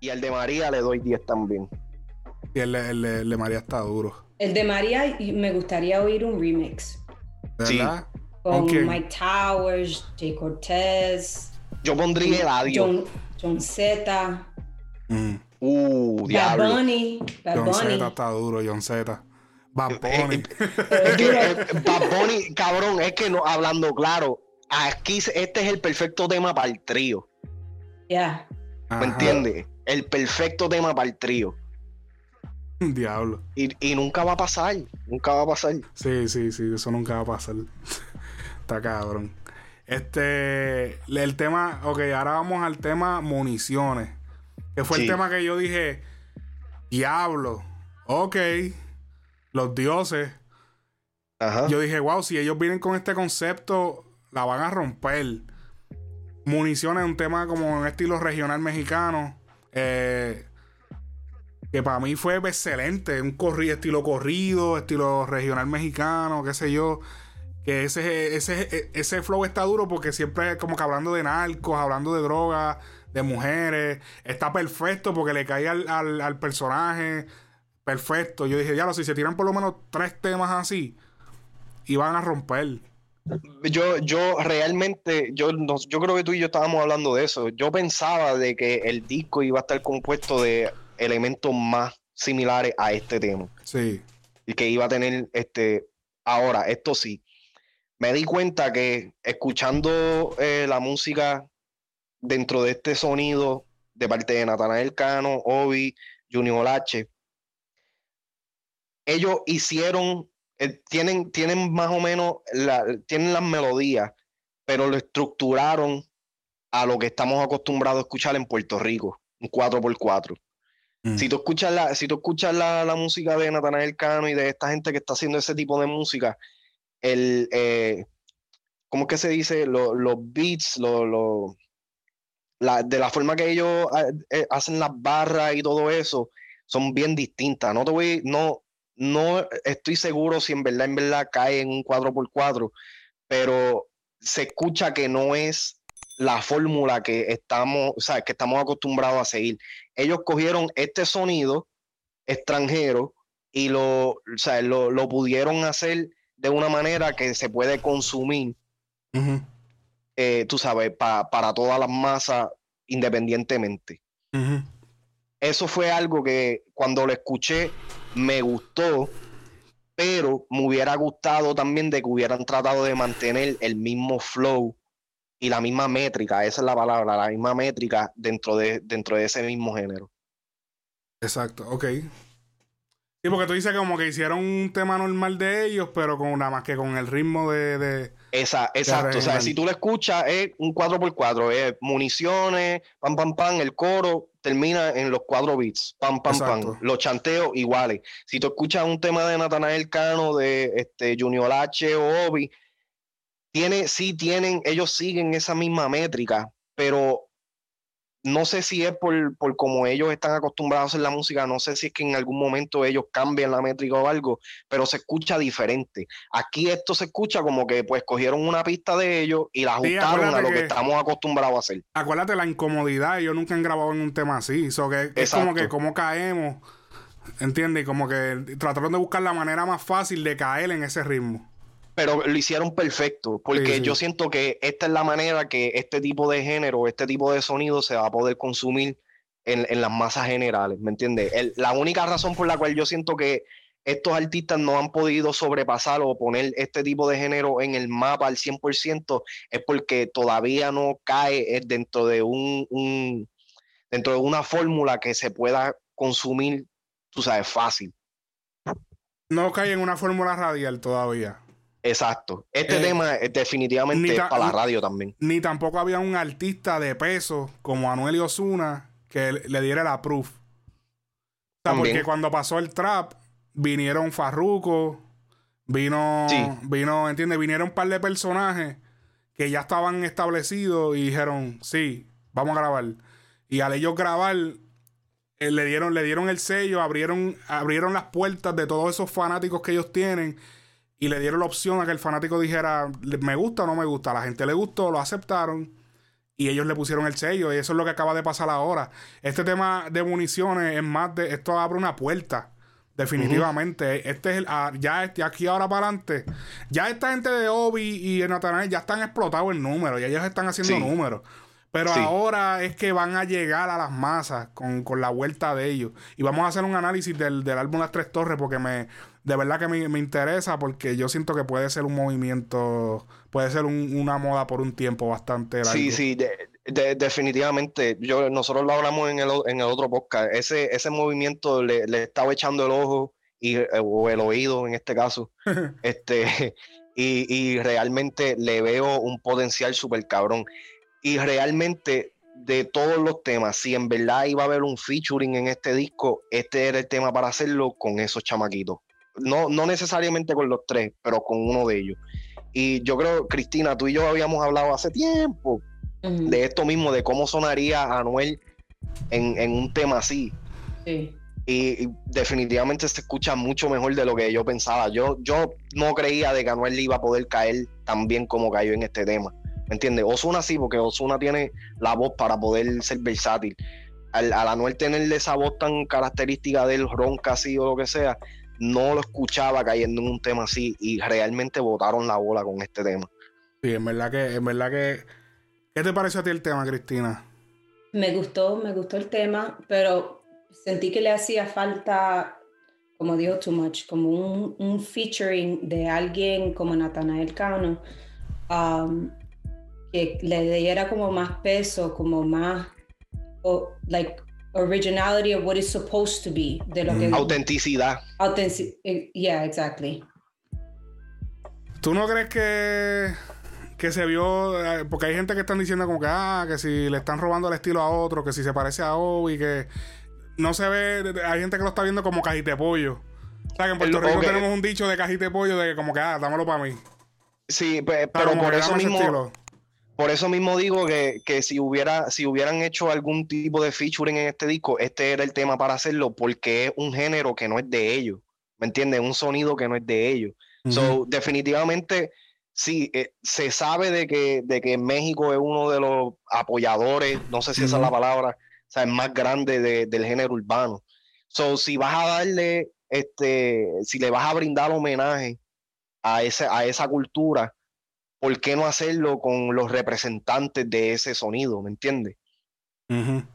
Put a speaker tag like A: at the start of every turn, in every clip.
A: Y el de María le doy 10 también.
B: Y el, el- el de María está duro.
C: El de María y me gustaría oír un remix.
A: Sí.
B: ¿Verdad?
C: Con. Mike Towers, Jay Cortez,
A: Yo pondría Eladio.
C: John, John Z,
B: Mm.
A: Uh,
C: Bad
A: diablo.
C: Bunny, Bad
B: John
C: Bunny.
B: Z está duro, John Z. Bad
A: Eh,
B: Bunny.
A: Es que eh, Bad Bunny, cabrón, es que no, hablando claro, aquí este es el perfecto tema para el trío.
C: Yeah.
B: Ajá.
A: ¿Me entiendes? El perfecto tema para el trío.
B: Diablo.
A: Y, y nunca va a pasar. Nunca va a pasar.
B: Sí, sí, sí, eso nunca va a pasar. Está cabrón. Este, el tema, ok, ahora vamos al tema municiones. Que fue
A: Sí.
B: el tema que yo dije, diablo, ok, los dioses.
A: Ajá.
B: Yo dije, wow, si ellos vienen con este concepto, la van a romper. Municiones es un tema como en estilo regional mexicano. Eh, que para mí fue excelente. Un corrido, estilo corrido, estilo regional mexicano, qué sé yo. Que ese, ese, ese flow está duro porque siempre como que hablando de narcos, hablando de drogas, de mujeres. Está perfecto porque le cae al, al- al personaje. Perfecto. Yo dije, ya, si se tiran por lo menos tres temas así, iban a romper.
A: Yo, yo realmente, yo, no- yo creo que tú y yo estábamos hablando de eso. Yo pensaba de que el disco iba a estar compuesto de elementos más similares a este tema.
B: Sí.
A: y que iba a tener este ahora esto sí me di cuenta que escuchando eh, la música dentro de este sonido de parte de Natanael Cano, Obi, Junior H ellos hicieron eh, tienen tienen más o menos la, tienen las melodías pero lo estructuraron a lo que estamos acostumbrados a escuchar en Puerto Rico un 4x4
B: Mm.
A: si tú escuchas la, si tú escuchas la, la música de Natanael Cano y de esta gente que está haciendo ese tipo de música, el eh, ¿cómo es que se dice? Lo- los beats, lo, lo- la, de la forma que ellos ah, eh, hacen las barras y todo eso, son bien distintas. No te voy, no, no estoy seguro si en verdad, en verdad cae en un 4x4, pero se escucha que no es la fórmula que estamos, o sea, que estamos acostumbrados a seguir. Ellos cogieron este sonido extranjero y lo, o sea, lo, lo pudieron hacer de una manera que se puede consumir, eh, tú sabes, pa- para todas las masas independientemente. Eso fue algo que cuando lo escuché me gustó, pero me hubiera gustado también de que hubieran tratado de mantener el mismo flow y la misma métrica, esa es la palabra, la misma métrica dentro de, dentro de ese mismo género.
B: Exacto, ok. Sí, porque tú dices como que hicieron un tema normal de ellos, pero con nada más que con el ritmo de. de-
A: Esa, exacto, o sea, si tú lo escuchas es un 4x4, es municiones, pam, pam, pam, el coro termina en los cuatro beats, pam, pam,
B: Exacto.
A: pam, los chanteos iguales. Si tú escuchas un tema de Natanael Cano, de este, Junior H o Obi, tiene, sí tienen, ellos siguen esa misma métrica, pero no sé si es por, por como ellos están acostumbrados a hacer la música, no sé si es que en algún momento ellos cambian la métrica o algo, pero se escucha diferente. Aquí esto se escucha como que pues cogieron una pista de ellos y la
B: Sí,
A: ajustaron a lo que,
B: que-
A: estamos acostumbrados a hacer.
B: Acuérdate la incomodidad, ellos nunca han grabado en un tema así. So que es como que cómo caemos. ¿Entiendes? Como que trataron de buscar la manera más fácil de caer en ese ritmo.
A: Pero lo hicieron perfecto, porque
B: Sí, sí.
A: yo siento que esta es la manera que este tipo de género, este tipo de sonido se va a poder consumir en, en las masas generales, ¿me entiendes? El- la única razón por la cual yo siento que estos artistas no han podido sobrepasar o poner este tipo de género en el mapa al 100% es porque todavía no cae eh, dentro de un, un- dentro de una fórmula que se pueda consumir, tú sabes, fácil.
B: No cae en una fórmula radial todavía.
A: Exacto. Este
B: Eh,
A: tema es definitivamente es para la radio también.
B: Ni tampoco había un artista de peso como Anuel y Osuna que le diera la proof. O sea,
A: También.
B: porque cuando pasó el trap, vinieron Farruko, vino,
A: Sí.
B: vino, ¿entiendes? Vinieron un par de personajes que ya estaban establecidos y dijeron, sí, vamos a grabar. Y al ellos grabar, eh, le, dieron, le dieron el sello, abrieron, abrieron las puertas de todos esos fanáticos que ellos tienen y le dieron la opción a que el fanático dijera, "Le- me gusta o no me gusta. A la gente le gustó, lo aceptaron y ellos le pusieron el sello y eso es lo que acaba de pasar ahora. Este tema de municiones es más de esto abre una puerta. Definitivamente, este es el, ah, ya aquí ahora para adelante, ya esta gente de Obi y Natanael ya están explotados en números, ya ellos están haciendo números. Pero ahora es que van a llegar a las masas con, la vuelta de ellos. Y vamos a hacer un análisis del, del álbum Las Tres Torres porque me, de verdad que me, interesa porque yo siento que puede ser un movimiento, puede ser una moda por un tiempo bastante largo.
A: Sí, sí, definitivamente. Yo, nosotros lo hablamos en el, en el otro podcast. Ese, ese movimiento le, le estaba echando el ojo y, eh, o el oído en este caso. este, y, y realmente le veo un potencial súper cabrón y realmente de todos los temas, si en verdad iba a haber un featuring en este disco, este era el tema para hacerlo con esos chamaquitos. No, no necesariamente con los tres, pero con uno de ellos. Y yo creo, Cristina, tú y yo habíamos hablado hace tiempo de esto mismo, de cómo sonaría Anuel en, en un tema así. Sí. Y, definitivamente se escucha mucho mejor de lo que yo pensaba. Yo, yo no creía de que Anuel iba a poder caer tan bien como cayó en este tema. ¿Me entiendes? Osuna sí, porque Osuna tiene la voz para poder ser versátil. Al, al Anuel tenerle esa voz tan característica del ron casi o lo que sea, no lo escuchaba cayendo en un tema así y realmente botaron la bola con este tema.
B: Sí, en verdad que, en verdad que. ¿Qué te pareció a ti el tema, Cristina?
C: Me gustó, me gustó el tema, pero sentí que le hacía falta, como dijo Too Much, como un, un featuring de alguien como Nathanael Cano. Um, que le diera como más peso, como más, like, originality of what is supposed to be, de lo que...
A: Autenticidad.
C: Eh, yeah, exactly.
B: ¿Tú no crees que, que se vio, eh, porque hay gente que están diciendo como que, ah, que si le están robando el estilo a otro, que si se parece a Obi, que no se ve, hay gente que lo está viendo como cajite pollo. O sea, que en Puerto Rico tenemos un dicho de cajite pollo de que como que, ah, dámelo para mí.
A: Sí, pero, por eso mismo por eso mismo digo que, si, hubiera, si hubieran hecho algún tipo de featuring en este disco, este era el tema para hacerlo, porque es un género que no es de ellos. ¿Me entiendes? Un sonido que no es de ellos. So, definitivamente, sí, eh, se sabe de que, de que México es uno de los apoyadores, no sé si esa es la palabra, o sea, es más grande del género urbano. So, si vas a darle, este, si le vas a brindar homenaje a, ese, a esa cultura, ¿por qué no hacerlo con los representantes de ese sonido? ¿Me entiendes? en,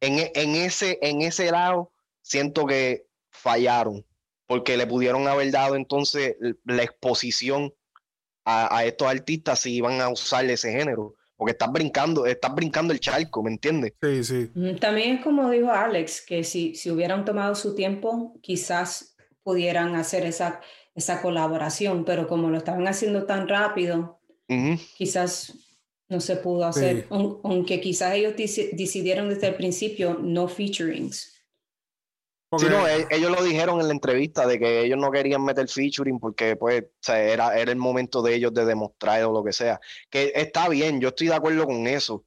A: en, ese, en ese lado siento que fallaron, porque le pudieron haber dado entonces la exposición a, estos artistas si iban a usar ese género. Porque estás brincando, estás brincando el charco, ¿me entiendes?
B: Sí, sí.
C: También es como dijo Alex, que si, si hubieran tomado su tiempo, quizás pudieran hacer esa, esa colaboración, pero como lo estaban haciendo tan rápido, Quizás no se pudo hacer, aunque quizás ellos decidieron desde el principio no featurings.
A: Sí, no, e-, ellos lo dijeron en la entrevista de que ellos no querían meter featuring porque pues era, era el momento de ellos de demostrar o lo que sea. Que está bien, yo estoy de acuerdo con eso.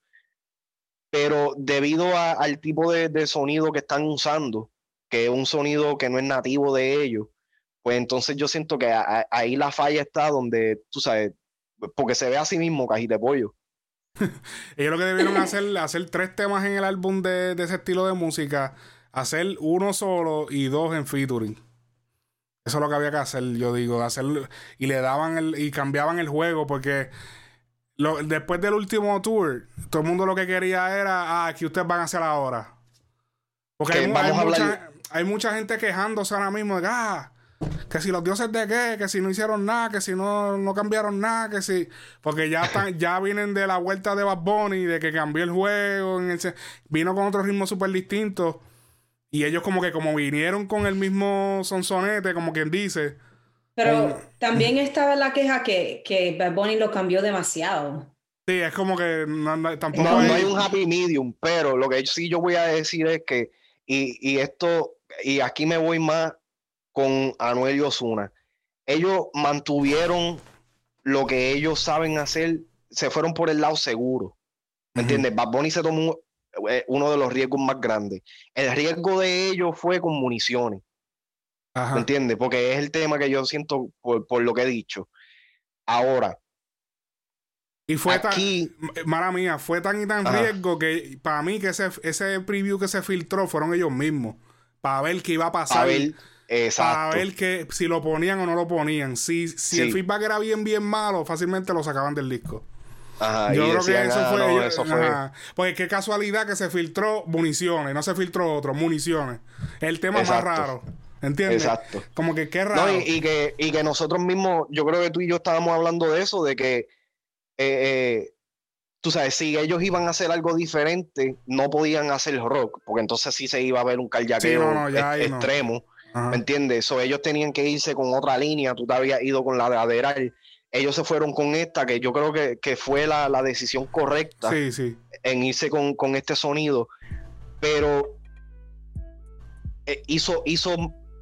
A: Pero debido al tipo de, sonido que están usando, que es un sonido que no es nativo de ellos, pues entonces yo siento que ahí la falla está donde, tú sabes, porque se ve a sí mismo cajita de pollo.
B: Ellos lo que debieron hacer, hacer tres temas en el álbum de, ese estilo de música, hacer uno solo y dos en featuring. Eso es lo que había que hacer, yo digo, hacer y le daban el, y cambiaban el juego porque después del último tour, todo el mundo lo que quería era, ah, que ustedes van a hacer ahora. Porque hay, mucha, hay, mucha, gente quejándose ahora mismo de, ah, que si los dioses de qué, que si no hicieron nada, que si no, no cambiaron nada, que si. Porque ya están, ya vienen de la vuelta de Bad Bunny, de que cambió el juego, en vino con otro ritmo súper distinto. Y ellos como que como vinieron con el mismo sonsonete, como quien dice.
C: Pero también estaba la queja que, que Bad Bunny lo cambió demasiado.
B: Sí, es como que
A: no, tampoco no, hay... un happy medium, pero lo que sí yo voy a decir es que, y, y esto, y aquí me voy más con Anuel y Osuna. Ellos mantuvieron lo que ellos saben hacer, se fueron por el lado seguro. ¿Me entiendes? Bad Bunny se tomó eh, uno de los riesgos más grandes. El riesgo de ellos fue con municiones. ¿Me entiendes? Porque es el tema que yo siento por, por lo que he dicho. Ahora,
B: Y fue
A: Aquí-
B: tan, mala mía, fue tan y tan
A: Ajá.
B: riesgo que para mí que ese, ese preview que se filtró fueron ellos mismos. Para ver qué iba a pasar.
A: A ver, exacto.
B: para ver que, si lo ponían o no lo ponían. Si, si
A: Sí.
B: el feedback era bien, bien malo, fácilmente lo sacaban del disco.
A: Ajá,
B: Yo creo que eso
A: "Ah,
B: fue.
A: no,
B: ellos-
A: eso fue-
B: ajá. Porque qué casualidad que se filtró municiones, no se filtró otro, municiones. El tema
A: Exacto.
B: más raro. ¿Entiendes?
A: Exacto.
B: Como que qué raro.
A: No, y, y que, y que nosotros mismos, yo creo que tú y yo estábamos hablando de eso, de que, eh, eh, tú sabes, si ellos iban a hacer algo diferente, no podían hacer rock, porque entonces sí se iba a ver un carjaqueo
B: Sí, no, no, ya
A: extremo,
B: Ajá.
A: ¿me entiendes? So, ellos tenían que irse con otra línea, tú te habías ido con la de Aderal, ellos se fueron con esta, que yo creo que, que fue la, la decisión correcta
B: Sí, sí.
A: en irse con, con este sonido, pero eh, hizo, hizo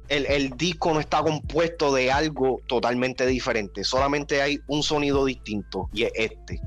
A: el, el disco no está compuesto de algo totalmente diferente, solamente hay un sonido distinto y es este.